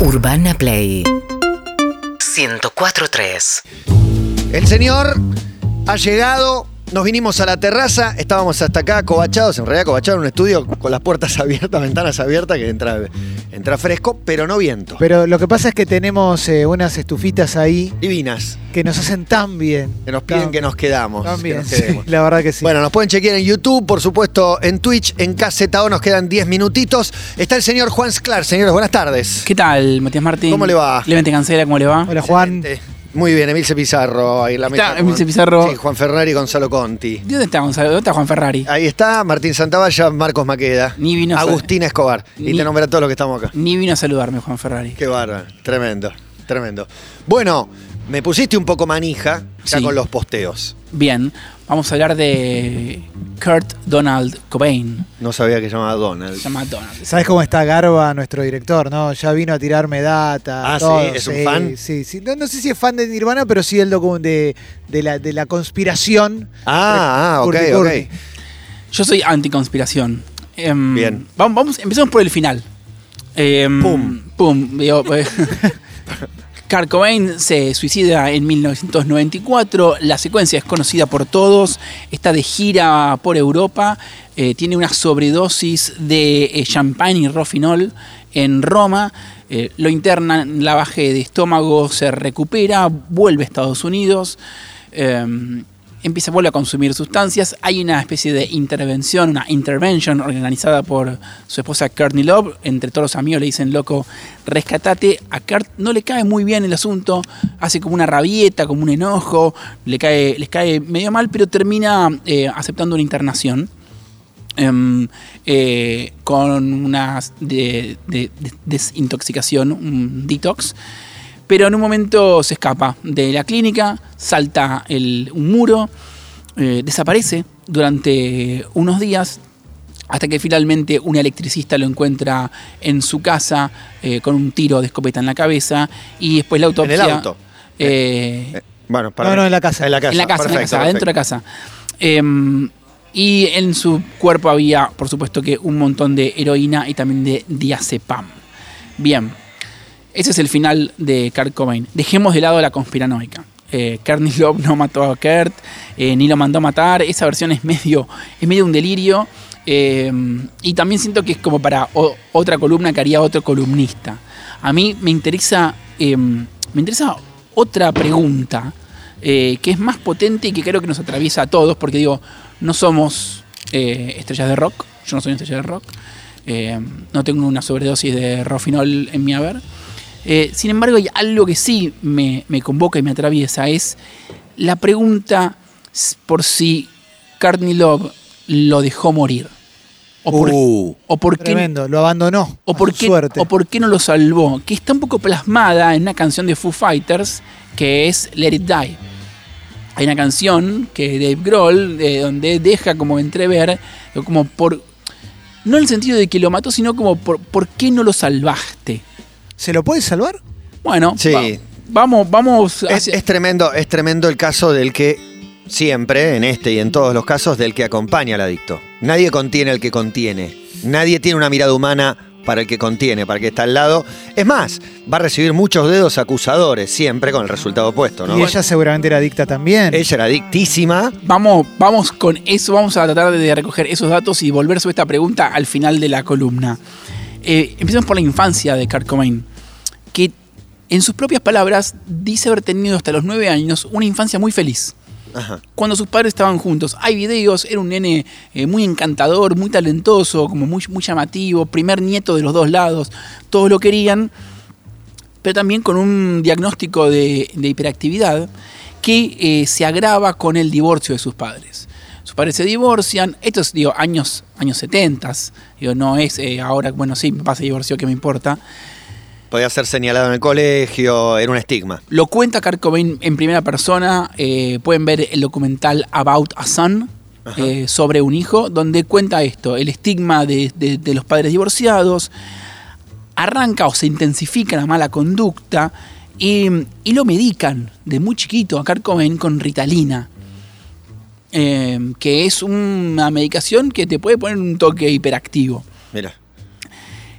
Urbana Play. 104.3 El señor ha llegado, nos vinimos a la terraza, estábamos hasta acá cobachados, en realidad cobachados en un estudio con las puertas abiertas, ventanas abiertas, que entra, entra fresco, pero no viento. Pero lo que pasa es que tenemos eh, unas estufitas ahí Divinas, que nos hacen tan bien. que nos piden Tan- que nos quedamos. tan que nos sí, quedemos. la verdad que sí. Bueno, nos pueden chequear en YouTube, por supuesto en Twitch, en KZO nos quedan 10 minutitos. Está el señor Juan Sclar. Señores, buenas tardes. ¿Qué tal, Matías Martín? ¿Cómo le va? Clemente Cancela, ¿cómo le va? Hola Juan. Excelente. Muy bien, Emilce Pizarro, ahí en la Está mesa. Emilce Pizarro. Sí, Juan Ferrari y Gonzalo Conti. ¿De dónde está Gonzalo? ¿Dónde está Juan Ferrari? Ahí está Martín Santavalla, Marcos Maqueda, Ni vino a- Agustín Escobar. Y te nombra todos los que estamos acá. Ni vino a saludarme Juan Ferrari. Qué bárbaro, tremendo, tremendo. Bueno, me pusiste un poco manija ya Sí. con los posteos. Bien, vamos a hablar de Kurt Donald Cobain. No sabía que se llamaba Donald. Se llama Donald. ¿Sabes cómo está Garba, nuestro director? ¿no? Ya vino a tirarme data. Ah, todo, ¿sí? ¿Es un fan? Sí, sí. No, no sé si es fan de Nirvana, pero sí el de, de, la, de la conspiración. Ah, ah, ok, Curti, ok. Yo soy anticonspiración. Em, Bien. Vamos, vamos, empecemos por el final. Em, Pum. Pum. Digo, eh, Kurt Cobain se suicida en 1994. La secuencia es conocida por todos. Está de gira por Europa. Eh, tiene una sobredosis de eh, champagne y rofinol en Roma. Eh, lo internan, la baje de estómago se recupera, vuelve a Estados Unidos. Empieza vuelve a consumir sustancias. Hay una especie de intervención, una intervention organizada por su esposa Courtney Love. Entre todos los amigos le dicen, loco, rescatate. A Kurt no le cae muy bien el asunto, hace como una rabieta, como un enojo, le cae, les cae medio mal, pero termina eh, aceptando una internación. em, eh, con una de- desintoxicación, un detox, pero en un momento se escapa de la clínica, salta el- un muro, eh, desaparece durante unos días, hasta que finalmente un electricista lo encuentra en su casa eh, con un tiro de escopeta en la cabeza y después la En autopsia... el auto. eh, Eh, bueno, para No, no, en la casa. En la casa, en la casa, en la perfecto, casa, adentro de la perfecto. casa. Em, y en su cuerpo había, por supuesto, que un montón de heroína y también de diazepam. Bien, ese es el final de Kurt Cobain. Dejemos de lado la conspiranoica. Eh, Courtney Love no mató a Kurt, eh, ni lo mandó a matar. Esa versión es medio, es medio un delirio. Eh, y también siento que es como para otra columna que haría otro columnista. A mí me interesa, eh, me interesa otra pregunta que es más potente y que creo que nos atraviesa a todos, porque digo, no somos estrellas de rock, yo no soy estrella de rock, no tengo una sobredosis de rofinol en mi haber. Eh, sin embargo, hay algo que sí me, me convoca y me atraviesa, es la pregunta por si Courtney Love lo dejó morir. O por, Uh, o por qué, Tremendo, lo abandonó. o por, qué, suerte. o por qué no lo salvó, que está un poco plasmada en una canción de Foo Fighters que es Let It Die. Hay una canción que Dave Grohl, eh, donde deja como entrever, como por. No en el sentido de que lo mató, sino como por, por qué no lo salvaste. ¿Se lo puede salvar? Bueno, Sí. va- vamos, vamos. es, es tremendo, es tremendo el caso del que siempre, en este y en todos los casos, del que acompaña al adicto. Nadie contiene al que contiene. Nadie tiene una mirada humana para el que contiene, para el que está al lado. Es más, va a recibir muchos dedos acusadores, siempre con el resultado opuesto, ¿no? Y ella seguramente era adicta también. Ella era adictísima. Vamos, vamos con eso, vamos a tratar de recoger esos datos y volver sobre esta pregunta al final de la columna. Eh, empecemos por la infancia de Kurt Cobain, que en sus propias palabras dice haber tenido hasta los nueve años una infancia muy feliz. Ajá. Cuando sus padres estaban juntos, hay videos, era un nene eh, muy encantador, muy talentoso, como muy, muy llamativo, primer nieto de los dos lados, todos lo querían, pero también con un diagnóstico de, de hiperactividad que eh, se agrava con el divorcio de sus padres. Sus padres se divorcian, esto es digo, años, años 70, digo, no es eh, ahora, bueno, sí, mi papá se divorció, ¿qué me importa? Podía ser señalado en el colegio, era un estigma. Lo cuenta Kurt Cobain en primera persona. eh, pueden ver el documental About a Son eh, sobre un hijo, donde cuenta esto: el estigma de, de- de los padres divorciados. Arranca o se intensifica la mala conducta y, y lo medican de muy chiquito a Kurt Cobain con Ritalina. Eh, que es una medicación que te puede poner un toque hiperactivo. Mira.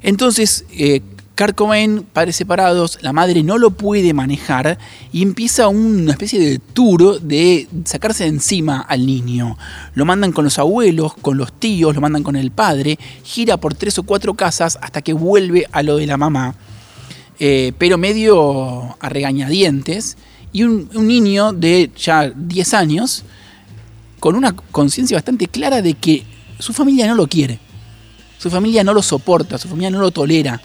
Entonces, eh, Kurt Cobain, padres separados, la madre no lo puede manejar y empieza una especie de tour de sacarse de encima al niño. Lo mandan con los abuelos, con los tíos, lo mandan con el padre, gira por tres o cuatro casas hasta que vuelve a lo de la mamá, eh, pero medio a regañadientes. Y un, un niño de ya 10 años, con una conciencia bastante clara de que su familia no lo quiere. Su familia no lo soporta, su familia no lo tolera.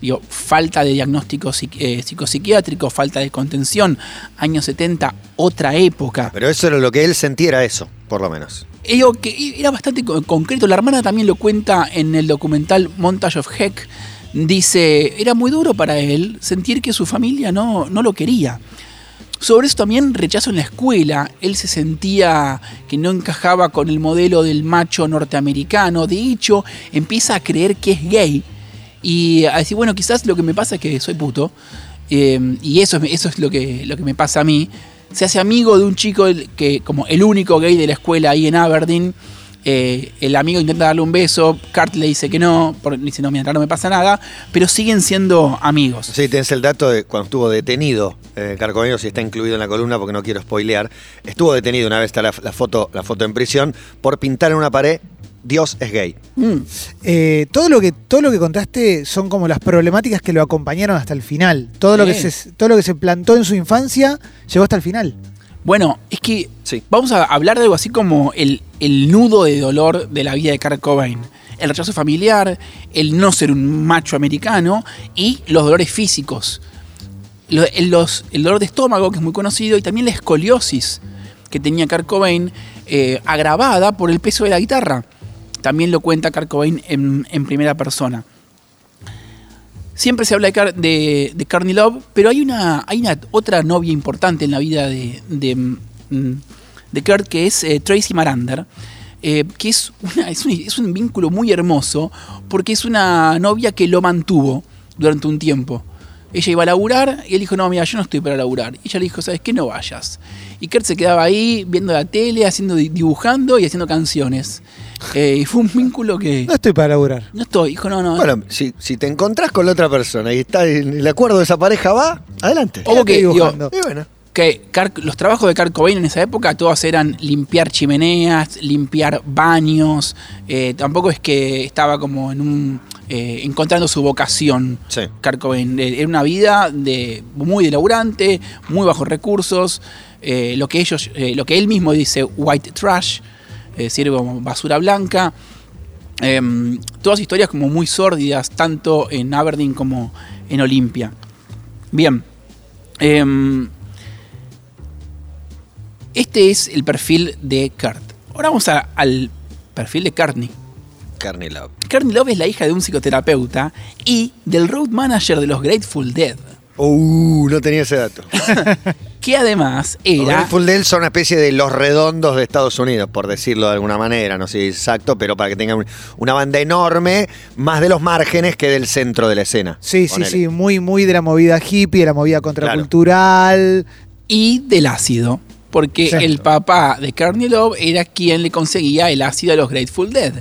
Digo, falta de diagnóstico eh, psicopsiquiátrico, falta de contención, años 70, otra época. Pero eso era lo que él sentía, era eso, por lo menos. Digo que era bastante co- concreto. La hermana también lo cuenta en el documental Montage of Heck. Dice, era muy duro para él sentir que su familia no, no lo quería. Sobre eso también rechazo en la escuela. Él se sentía que no encajaba con el modelo del macho norteamericano. De hecho, empieza a creer que es gay. Y a decir, bueno, quizás lo que me pasa es que soy puto. eh, y eso, es- eso es lo que, lo que me pasa a mí. Se hace amigo de un chico que, como el único gay de la escuela ahí en Aberdeen. Eh, el amigo intenta darle un beso, Kurt le dice que no, porque dice, no, mira, acá no me pasa nada, pero siguen siendo amigos. Sí, tenés el dato de cuando estuvo detenido, eh, si está incluido en la columna porque no quiero spoilear, estuvo detenido una vez está la, la foto, la foto en prisión por pintar en una pared Dios es gay. Mm. Eh, todo, lo que, todo lo que contaste son como las problemáticas que lo acompañaron hasta el final. Todo, lo, que se, todo lo que se plantó en su infancia llegó hasta el final. Bueno, es que Sí. vamos a hablar de algo así como el, el nudo de dolor de la vida de Kurt Cobain. El rechazo familiar, el no ser un macho americano y los dolores físicos. El, dolor de estómago, que es muy conocido, y también la escoliosis que tenía Kurt Cobain, eh, agravada por el peso de la guitarra. También lo cuenta Kurt Cobain en, en primera persona. Siempre se habla de, de, Courtney Love, pero hay una, hay una otra novia importante en la vida de, de Kurt, que es eh, Tracy Marander, eh, que es, una- es, un, es un vínculo muy hermoso, porque es una novia que lo mantuvo durante un tiempo. Ella iba a laburar y él dijo, no, mira, yo no estoy para laburar. Y ella le dijo, ¿sabes qué? No vayas. Y Kurt se quedaba ahí viendo la tele, haciendo, dibujando y haciendo canciones. Eh, y fue un vínculo que... No estoy para laburar. No estoy, dijo, no, no. Bueno, si, si te encontrás con la otra persona y está en el acuerdo de esa pareja va, adelante. Que, digo, dibujando. Y bueno, que Kurt- los trabajos de Kurt Cobain en esa época todos eran limpiar chimeneas, limpiar baños. eh, tampoco es que estaba como en un eh, encontrando su vocación. sí. Kurt Cobain Eh, era una vida de muy de laburante, muy bajos recursos. eh, lo que ellos, lo que él mismo dice white trash, decir, como basura blanca. Em, todas historias como muy sórdidas, tanto en Aberdeen como en Olimpia. Bien. Este es el perfil de Kurt. Ahora vamos a- al perfil de Courtney. Carne Love. Courtney Love es la hija de un psicoterapeuta y del road manager de los Grateful Dead, Uh, no tenía ese dato. que además Los era... Grateful Dead son una especie de los redondos de Estados Unidos, por decirlo de alguna manera, no sé exacto, pero para que tengan un- una banda enorme, más de los márgenes que del centro de la escena. Sí, sí, Ponele. sí, muy, muy de la movida hippie, de la movida contracultural. y del ácido. Porque el papá de Courtney Love era quien le conseguía el ácido a los Grateful Dead.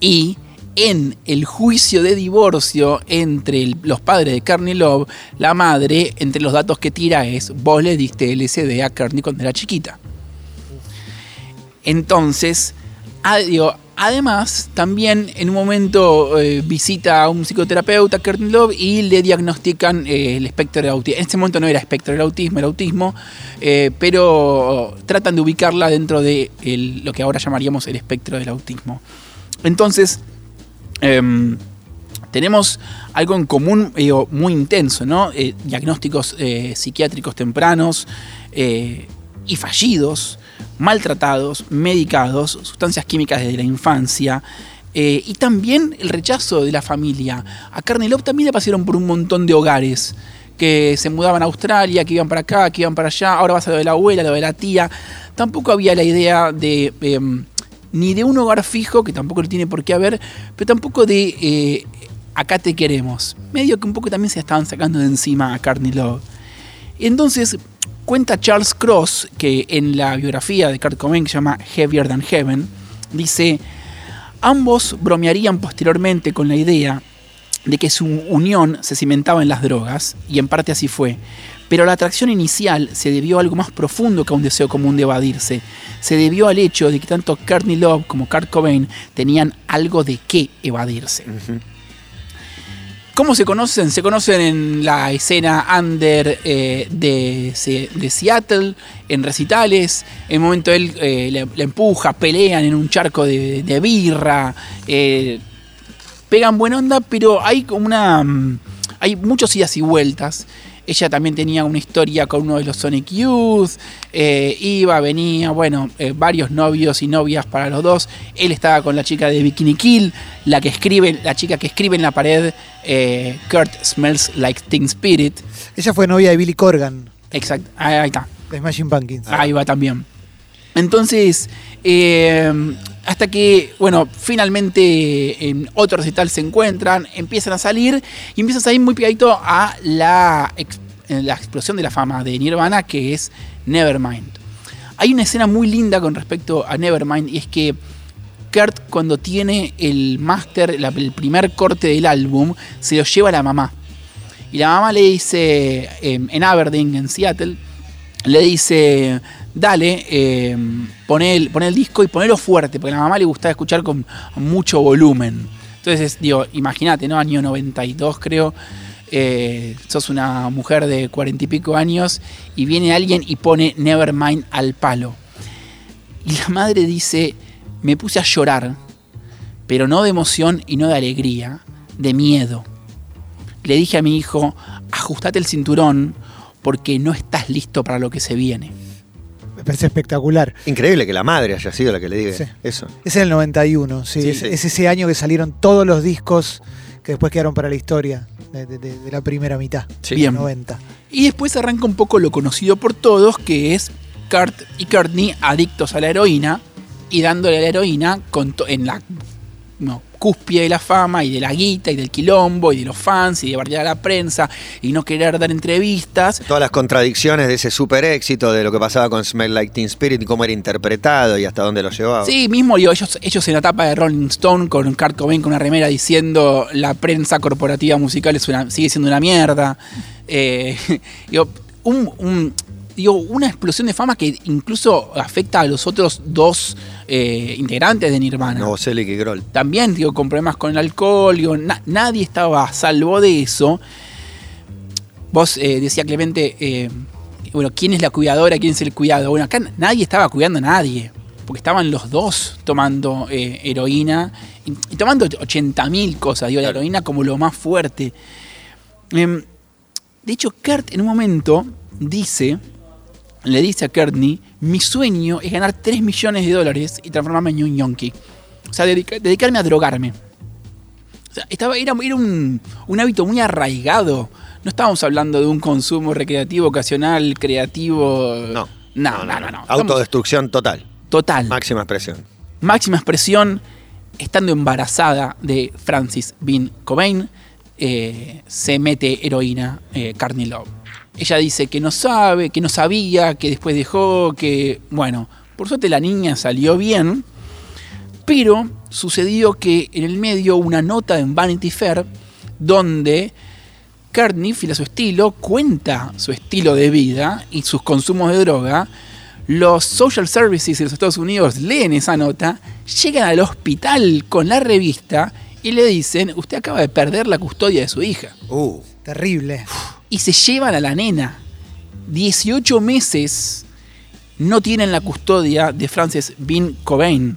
Y en el juicio de divorcio entre el- los padres de Courtney Love, la madre, entre los datos que tira es, vos le diste LSD a Courtney cuando era chiquita. Entonces, a- digo, además, también en un momento eh, visita a un psicoterapeuta, Courtney Love, y le diagnostican eh, el espectro del autismo. En este momento no era espectro del autismo, era autismo, eh, pero tratan de ubicarla dentro de lo que ahora llamaríamos el espectro del autismo. Entonces, em, tenemos algo en común muy intenso, ¿no? Diagnósticos psiquiátricos tempranos y fallidos, maltratados, medicados, sustancias químicas desde la infancia. eh, y también el rechazo de la familia. A Carney Love también le pasaron por un montón de hogares que se mudaban a Australia, que iban para acá, que iban para allá, ahora vas a lo de la abuela, lo de la tía. Tampoco había la idea de em, ni de un hogar fijo, que tampoco lo tiene por qué haber, pero tampoco de eh, acá te queremos. Medio que un poco también se estaban sacando de encima a Courtney Love. Entonces, cuenta Charles Cross, que en la biografía de Kurt Cobain, que se llama Heavier Than Heaven, dice, ambos bromearían posteriormente con la idea de que su unión se cimentaba en las drogas, y en parte así fue. Pero la atracción inicial se debió a algo más profundo que a un deseo común de evadirse. Se debió al hecho de que tanto Courtney Love como Kurt Cobain tenían algo de qué evadirse. ¿Cómo se conocen? Se conocen en la escena under eh, de, Se- de Seattle, en recitales. En un momento él eh, le, empuja, pelean en un charco de, de birra. eh, pegan buena onda, pero hay como una. mm, Hay muchos idas y vueltas. Ella también tenía una historia con uno de los Sonic Youth. eh, iba, venía, bueno, eh, varios novios y novias para los dos. Él estaba con la chica de Bikini Kill, la que escribe, la chica que escribe en la pared. eh, Kurt smells like Teen Spirit. Ella fue novia de Billy Corgan, Exacto, ahí, ahí está. de Smashing Pumpkins. Ahí va también. Entonces, eh, hasta que, bueno, finalmente en otro recital se encuentran, empiezan a salir y empiezan a salir muy pegadito a la, eh, la explosión de la fama de Nirvana, que es Nevermind. Hay una escena muy linda con respecto a Nevermind y es que Kurt cuando tiene el máster, el primer corte del álbum, se lo lleva a la mamá. Y la mamá le dice, eh, en Aberdeen, en Seattle, le dice, dale, eh, poné, el, disco y ponelo fuerte, porque a la mamá le gustaba escuchar con mucho volumen. Entonces, digo, imagínate, ¿no? Año 92 creo, eh, sos una mujer de cuarenta y pico años y viene alguien y pone Nevermind al palo. Y la madre dice, me puse a llorar, pero no de emoción y no de alegría, de miedo. Le dije a mi hijo, ajustate el cinturón porque no estás listo para lo que se viene. Me parece espectacular. Increíble que la madre haya sido la que le diga Sí. eso. Es en el 91, sí. Sí, es, sí. es ese año que salieron todos los discos que después quedaron para la historia de, de- de- de la primera mitad. Sí. Bien. 90. Y después arranca un poco lo conocido por todos, que es Kurt y Courtney adictos a la heroína y dándole a la heroína con en la no, cúspide de la fama y de la guita y del quilombo y de los fans y de bardear a la prensa y no querer dar entrevistas. Todas las contradicciones de ese super éxito, de lo que pasaba con Smell Like Teen Spirit y cómo era interpretado y hasta dónde lo llevaba. Sí, mismo digo, ellos, ellos en la tapa de Rolling Stone con Kurt Cobain con una remera diciendo la prensa corporativa musical es una, sigue siendo una mierda. Eh, digo, un- un- digo, una explosión de fama que incluso afecta a los otros dos eh, integrantes de Nirvana. Novoselic y Grohl. También, digo, con problemas con el alcohol, digo, na- nadie estaba a salvo de eso. Vos eh, decía Clemente, eh, bueno, ¿quién es la cuidadora? ¿Quién es el cuidado? Bueno, acá nadie estaba cuidando a nadie. Porque estaban los dos tomando eh, heroína y, y tomando 80.000 cosas. Digo, la heroína como lo más fuerte. Em, de hecho, Kurt en un momento dice, le dice a Courtney, mi sueño es ganar 3 millones de dólares y transformarme en un yonki. O sea, dedica- dedicarme a drogarme. O sea, estaba, era, era un, un hábito muy arraigado. No estábamos hablando de un consumo recreativo, ocasional, creativo. No. No, no, no. no. Autodestrucción total. Total. Máxima expresión. Máxima expresión, estando embarazada de Francis Bean Cobain, eh, se mete heroína eh, Love. Ella dice que no sabe, que no sabía, que después dejó, que, bueno, por suerte la niña salió bien, pero sucedió que en el medio una nota en Vanity Fair donde Courtney, fiel a su estilo, cuenta su estilo de vida y sus consumos de droga. Los social services de los Estados Unidos leen esa nota, llegan al hospital con la revista y le dicen, usted acaba de perder la custodia de su hija. Uh, Terrible. Y se llevan a la nena. 18 meses no tienen la custodia de Frances Bean Cobain.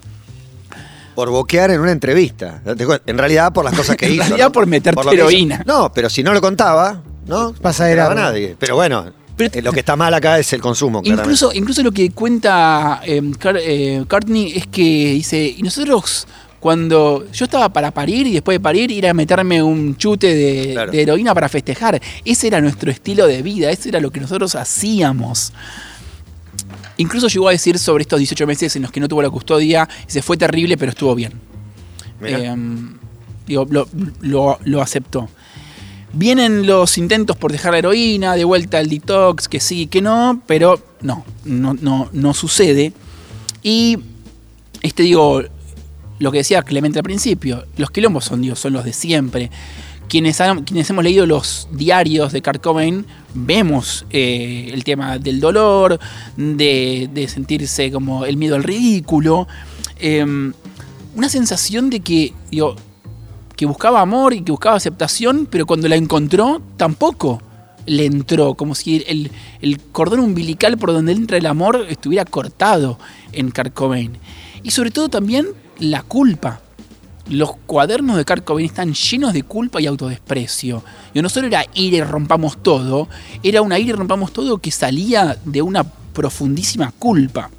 por boquear en una entrevista. En realidad por las cosas que En hizo. realidad ¿no? por meterte heroína. No, pero si no lo contaba, ¿no? Pasa de no largo. nadie. Pero bueno, Pero- eh, lo que está mal acá es el consumo. claramente. Incluso, incluso lo que cuenta eh, Car- eh, Courtney es que dice, y nosotros cuando yo estaba para parir y después de parir ir a meterme un chute de, Claro. de heroína para festejar, ese era nuestro estilo de vida, ese era lo que nosotros hacíamos. Incluso llegó a decir sobre estos 18 meses en los que no tuvo la custodia, se fue terrible pero estuvo bien. Eh, digo, lo, lo- lo aceptó. Vienen los intentos por dejar la heroína, de vuelta al detox, que sí, que no, pero no, no, no, no sucede. Y este digo, lo que decía Clemente al principio, los quilombos son, digo, son los de siempre. quienes, quienes hemos leído los diarios de Kurt Cobain vemos eh, el tema del dolor, de, de sentirse como el miedo al ridículo, eh, una sensación de que, digo, que buscaba amor y que buscaba aceptación, pero cuando la encontró tampoco le entró, como si el, el cordón umbilical por donde entra el amor estuviera cortado en Kurt Cobain. Y sobre todo también la culpa. Los cuadernos de Kurt están llenos de culpa y autodesprecio. Y no solo era ir y rompamos todo, era una ir y rompamos todo que salía de una profundísima culpa.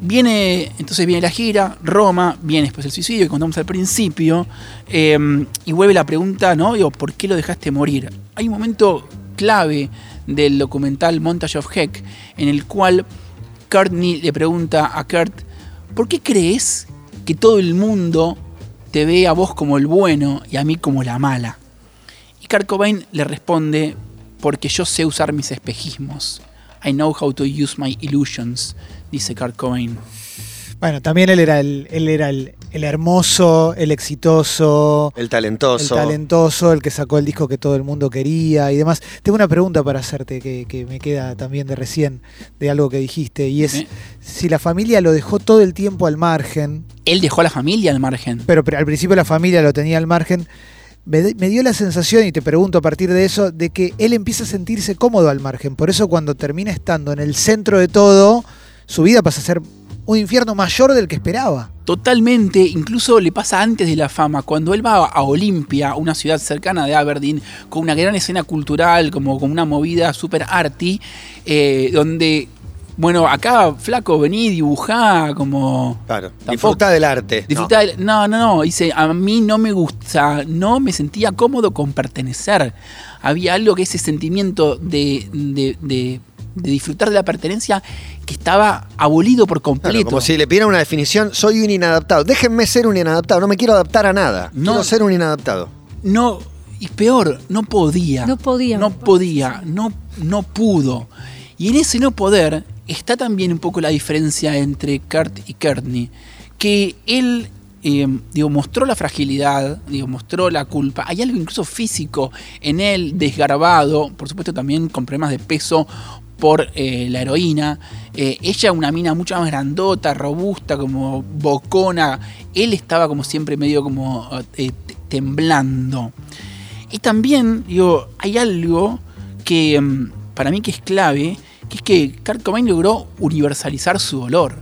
Viene, entonces viene la gira, Roma, viene después el suicidio que contamos al principio, eh, y vuelve la pregunta, ¿no? Digo, ¿por qué lo dejaste morir? Hay un momento clave del documental Montage of Heck en el cual Courtney le pregunta a Kurt, ¿por qué crees que todo el mundo te ve a vos como el bueno y a mí como la mala? Y Kurt Cobain le responde, porque yo sé usar mis espejismos. I know how to use my illusions, dice Kurt Cobain. Bueno, también él era el, él era el, el hermoso, el exitoso, El el talentoso. talentoso, el que sacó el disco que todo el mundo quería y demás. Tengo una pregunta para hacerte que, que me queda también de recién, de algo que dijiste, y es si la familia lo dejó todo el tiempo al margen, Él dejó a la familia al margen. pero, pero al principio la familia lo tenía al margen, me, me dio la sensación, y te pregunto a partir de eso, de que él empieza a sentirse cómodo al margen. Por eso cuando termina estando en el centro de todo, su vida pasa a ser un infierno mayor del que esperaba. Totalmente, incluso le pasa antes de la fama, cuando él va a Olimpia, una ciudad cercana de Aberdeen, con una gran escena cultural, como con una movida super arty, eh, donde, bueno, acá flaco, vení, dibujá, como... Claro. Tampoco- Disfruta del arte. Disfrutar del- no. no, no, dice, a mí no me gusta, no me sentía cómodo con pertenecer. Había algo que ese sentimiento de, de- de- de disfrutar de la pertenencia que estaba abolido por Claro, completo. como si le pidieran una definición, soy un inadaptado. Déjenme ser un inadaptado, no me quiero adaptar a nada. No. Quiero ser un inadaptado. No, y peor, no podía. No podía, No podía, no, no pudo. Y en ese no poder está también un poco la diferencia entre Kurt y Courtney. Que él, eh, digo, mostró la fragilidad, digo, mostró la culpa. Hay algo incluso físico en él, desgarbado, por supuesto también con problemas de peso por eh, la heroína. Eh, ella una mina mucho más grandota, robusta, como bocona. Él estaba como siempre medio como eh, te- temblando. Y también, digo, hay algo que mm, para mí que es clave, que es que Kurt Cobain logró universalizar su dolor.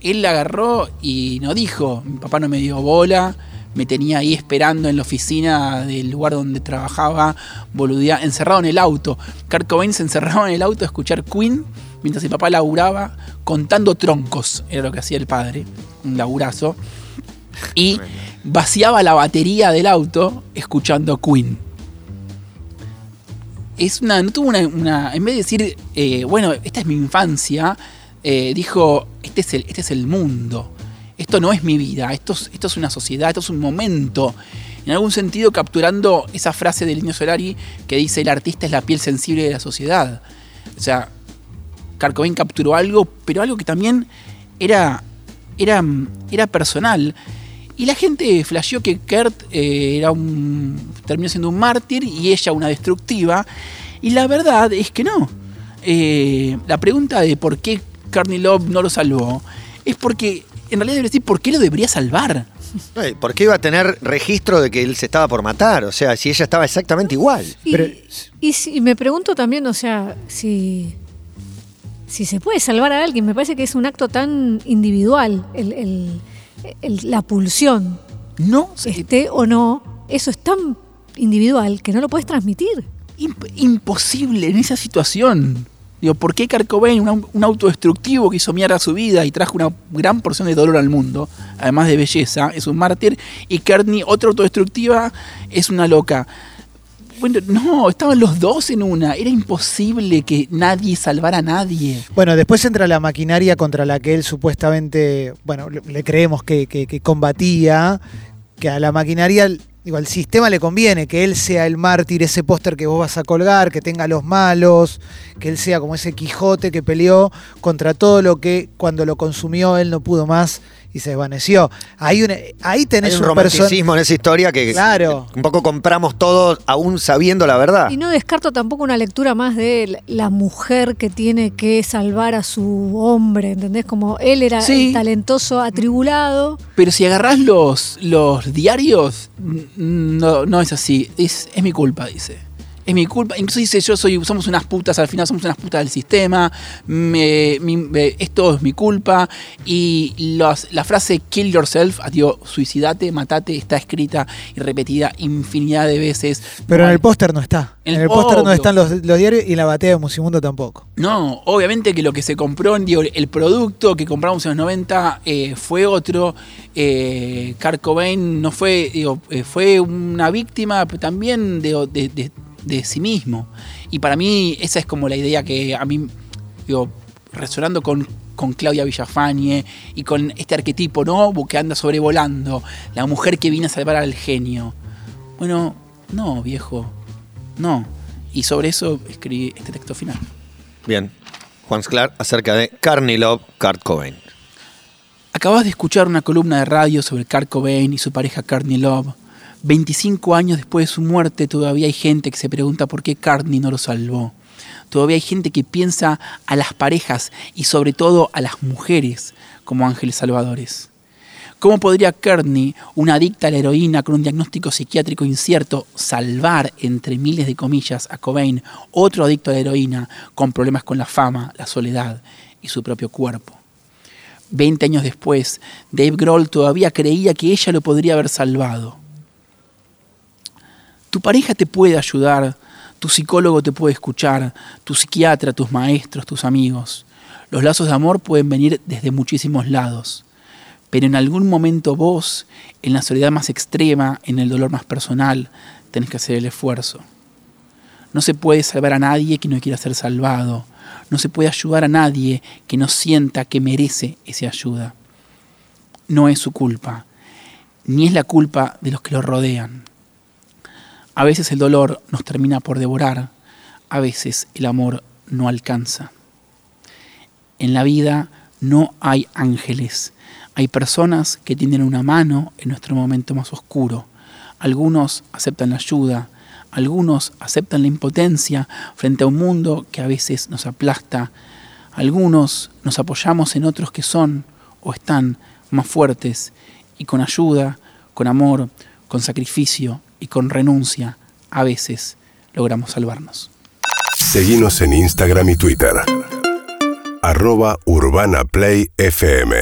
Él la agarró y no dijo, mi papá no me dio bola, me tenía ahí esperando en la oficina del lugar donde trabajaba, boludea, encerrado en el auto. Kurt Cobain se encerraba en el auto a escuchar Queen mientras el papá laburaba contando troncos, era lo que hacía el padre, un laburazo. Y vaciaba la batería del auto escuchando Queen. Es una, no tuvo una, una- en vez de decir, eh, bueno, esta es mi infancia, eh, dijo, este es, el, este es el mundo, esto no es mi vida, esto es, esto es una sociedad, esto es un momento. En algún sentido capturando esa frase del Indio Solari que dice, el artista es la piel sensible de la sociedad. O sea, Kurt Cobain capturó algo, pero algo que también era, era, era personal. Y la gente flasheó que Kurt eh, era un, terminó siendo un mártir y ella una destructiva. Y la verdad es que no. Eh, la pregunta de por qué Courtney Love no lo salvó es porque, en realidad debería decir, ¿por qué lo debería salvar? ¿Por qué iba a tener registro de que él se estaba por matar? O sea, si ella estaba exactamente igual. Y, Pero- y si- y me pregunto también, o sea, si, si se puede salvar a alguien, me parece que es un acto tan individual, el- el- el- la pulsión, No, se- esté o no, eso es tan individual que no lo puedes transmitir. Imp- imposible en esa situación. Digo, ¿por qué Kurt Cobain, un, au- un autodestructivo que hizo mierda su vida y trajo una gran porción de dolor al mundo, además de belleza, es un mártir, y Courtney, otra autodestructiva, es una loca? Bueno, no, estaban los dos en una. Era imposible que nadie salvara a nadie. Bueno, después entra la maquinaria contra la que él supuestamente, bueno, le, creemos que- que combatía, que a la maquinaria, digo, al sistema le conviene que él sea el mártir, ese póster que vos vas a colgar, que tenga los malos, que él sea como ese Quijote que peleó contra todo lo que cuando lo consumió él no pudo más y se desvaneció. Ahí, una- ahí tenés Hay un romanticismo en esa historia que Claro. un poco compramos todos aún sabiendo la verdad. Y no descarto tampoco una lectura más de la- la mujer que tiene que salvar a su hombre, ¿entendés? Como él era Sí. el talentoso atribulado. Pero si agarrás los, los diarios, no, no es así. Es, es mi culpa, dice. Es mi culpa. Incluso dice, yo soy, somos unas putas, al final somos unas putas del sistema. me- mi- me- esto es mi culpa. Y los- la frase kill yourself, ah, digo, suicidate, matate, está escrita y repetida infinidad de veces. Pero en el póster no está. En el- el póster no están los, los diarios y la batea de Musimundo tampoco. No, obviamente que lo que se compró, digo, el producto que compramos en los 90 eh, fue otro. Eh, Kurt Cobain no fue, digo, eh, fue una víctima también de, de- de- de sí mismo. Y para mí esa es como la idea que a mí, digo, resonando con, con Claudia Villafañe y con este arquetipo, ¿no? Que anda sobrevolando, la mujer que viene a salvar al genio. Bueno, no, viejo, no. Y sobre eso escribí este texto final. Bien. Juan Sclar acerca de Carney Love, Kurt Cobain. Acabas de escuchar una columna de radio sobre Kurt Cobain y su pareja Courtney Love. 25 años después de su muerte todavía hay gente que se pregunta por qué Courtney no lo salvó. Todavía hay gente que piensa a las parejas y sobre todo a las mujeres como ángeles salvadores. ¿Cómo podría Courtney, una adicta a la heroína con un diagnóstico psiquiátrico incierto, salvar, entre miles de comillas, a Cobain, otro adicto a la heroína, con problemas con la fama, la soledad y su propio cuerpo? Veinte años después, Dave Grohl todavía creía que ella lo podría haber salvado. Tu pareja te puede ayudar, tu psicólogo te puede escuchar, tu psiquiatra, tus maestros, tus amigos. Los lazos de amor pueden venir desde muchísimos lados. Pero en algún momento vos, en la soledad más extrema, en el dolor más personal, tenés que hacer el esfuerzo. No se puede salvar a nadie que no quiera ser salvado. No se puede ayudar a nadie que no sienta que merece esa ayuda. No es su culpa, ni es la culpa de los que lo rodean. A veces el dolor nos termina por devorar, a veces el amor no alcanza. En la vida no hay ángeles, hay personas que tienen una mano en nuestro momento más oscuro. Algunos aceptan la ayuda, algunos aceptan la impotencia frente a un mundo que a veces nos aplasta. Algunos nos apoyamos en otros que son o están más fuertes y con ayuda, con amor, con sacrificio y con renuncia, a veces logramos salvarnos. Seguimos en Instagram y Twitter. Arroba Urbana Play FM.